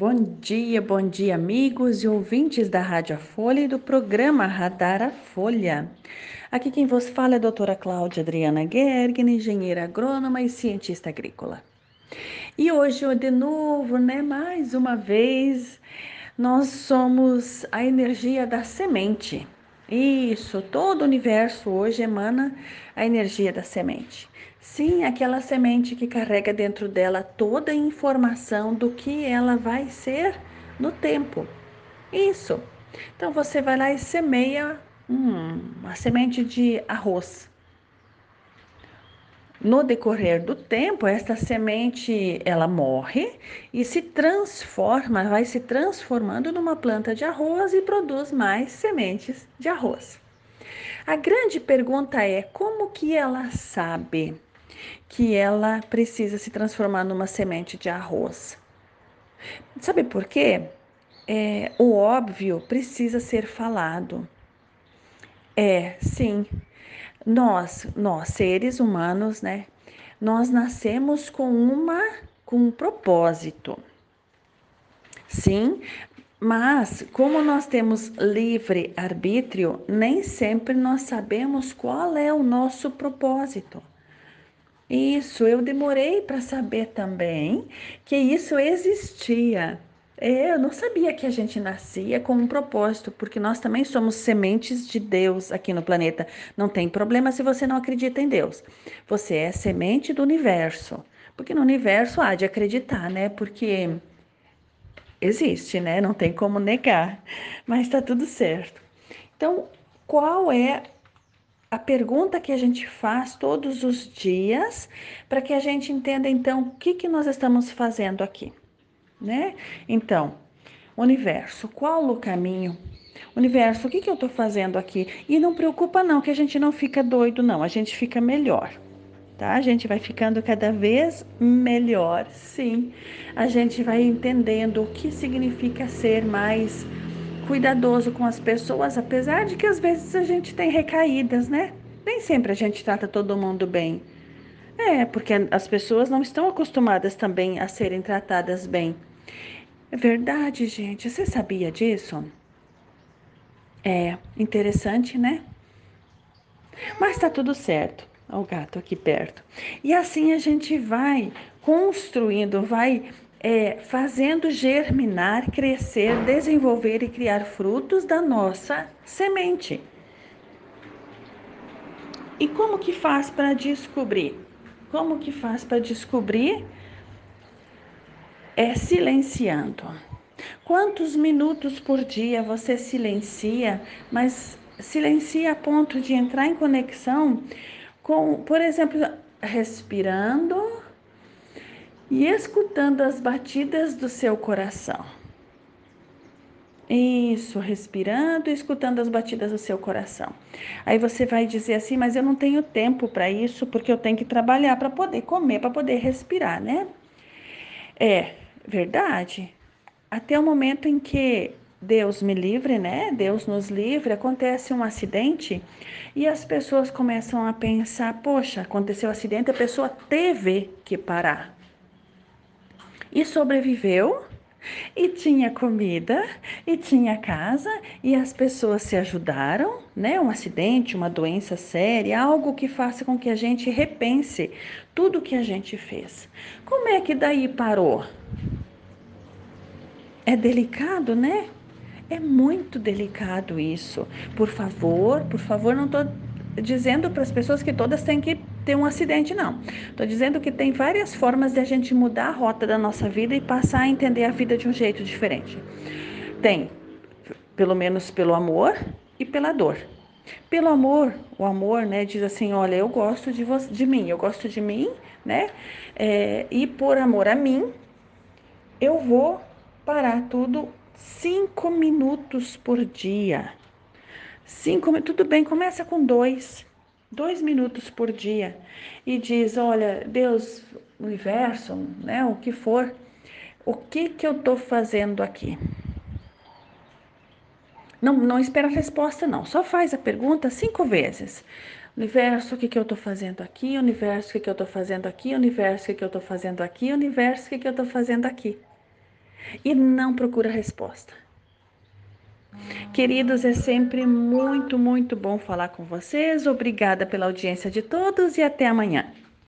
Bom dia, bom dia, amigos e ouvintes da Rádio Folha e do programa Radar a Folha. Aqui quem vos fala é a doutora Cláudia Adriana Gergen, engenheira agrônoma e cientista agrícola. E hoje, de novo, né, mais uma vez, nós somos a energia da semente. Isso, todo o universo hoje emana a energia da semente. Sim, aquela semente que carrega dentro dela toda a informação do que ela vai ser no tempo. Isso. Então você vai lá e semeia hum, uma semente de arroz. No decorrer do tempo, esta semente ela morre e se transforma, vai se transformando numa planta de arroz e produz mais sementes de arroz. A grande pergunta é como que ela sabe que ela precisa se transformar numa semente de arroz? Sabe por quê? É, o óbvio precisa ser falado. É, sim, nós, nós seres humanos, né? Nós nascemos com uma com um propósito. Sim, mas como nós temos livre arbítrio, nem sempre nós sabemos qual é o nosso propósito. Isso, eu demorei para saber também que isso existia. É, eu não sabia que a gente nascia com um propósito, porque nós também somos sementes de Deus aqui no planeta. Não tem problema se você não acredita em Deus. Você é semente do universo. Porque no universo há de acreditar, né? Porque existe, né? Não tem como negar. Mas está tudo certo. Então, qual é a pergunta que a gente faz todos os dias para que a gente entenda então o que, que nós estamos fazendo aqui? Né? Então, universo, qual o caminho? Universo, o que, que eu estou fazendo aqui? E não preocupa não, que a gente não fica doido não, a gente fica melhor, tá? A gente vai ficando cada vez melhor, sim. A gente vai entendendo o que significa ser mais cuidadoso com as pessoas, apesar de que às vezes a gente tem recaídas, né? Nem sempre a gente trata todo mundo bem. É, porque as pessoas não estão acostumadas também a serem tratadas bem. É verdade, gente. Você sabia disso? É interessante, né? Mas tá tudo certo. Olha o gato aqui perto. E assim a gente vai construindo, vai é, fazendo germinar, crescer, desenvolver e criar frutos da nossa semente. E como que faz para descobrir? Como que faz para descobrir é silenciando. Quantos minutos por dia você silencia, mas silencia a ponto de entrar em conexão com, por exemplo, respirando e escutando as batidas do seu coração. Isso, respirando e escutando as batidas do seu coração. Aí você vai dizer assim, mas eu não tenho tempo para isso porque eu tenho que trabalhar para poder comer, para poder respirar, né? É, Verdade. Até o momento em que Deus me livre, né? Deus nos livre, acontece um acidente e as pessoas começam a pensar: poxa, aconteceu um acidente, a pessoa teve que parar. E sobreviveu, e tinha comida, e tinha casa, e as pessoas se ajudaram, né? Um acidente, uma doença séria, algo que faça com que a gente repense tudo que a gente fez. Como é que daí parou? É delicado, né? É muito delicado isso. Por favor, por favor, não estou dizendo para as pessoas que todas têm que ter um acidente, não. Estou dizendo que tem várias formas de a gente mudar a rota da nossa vida e passar a entender a vida de um jeito diferente. Tem, pelo menos pelo amor e pela dor. Pelo amor, o amor, né, diz assim, olha, eu gosto de, você, de mim, eu gosto de mim, né, é, e por amor a mim, eu vou parar tudo cinco minutos por dia. Cinco, tudo bem, começa com dois, dois minutos por dia e diz, olha, Deus, universo, né, o que for, o que que eu estou fazendo aqui? Não, não espera a resposta, não. Só faz a pergunta cinco vezes. Universo, o que, que eu estou fazendo aqui? Universo, o que, que eu estou fazendo aqui? Universo, o que, que eu estou fazendo aqui? Universo, o que, que eu estou fazendo aqui? E não procura resposta. Queridos, é sempre muito, muito bom falar com vocês. Obrigada pela audiência de todos e até amanhã.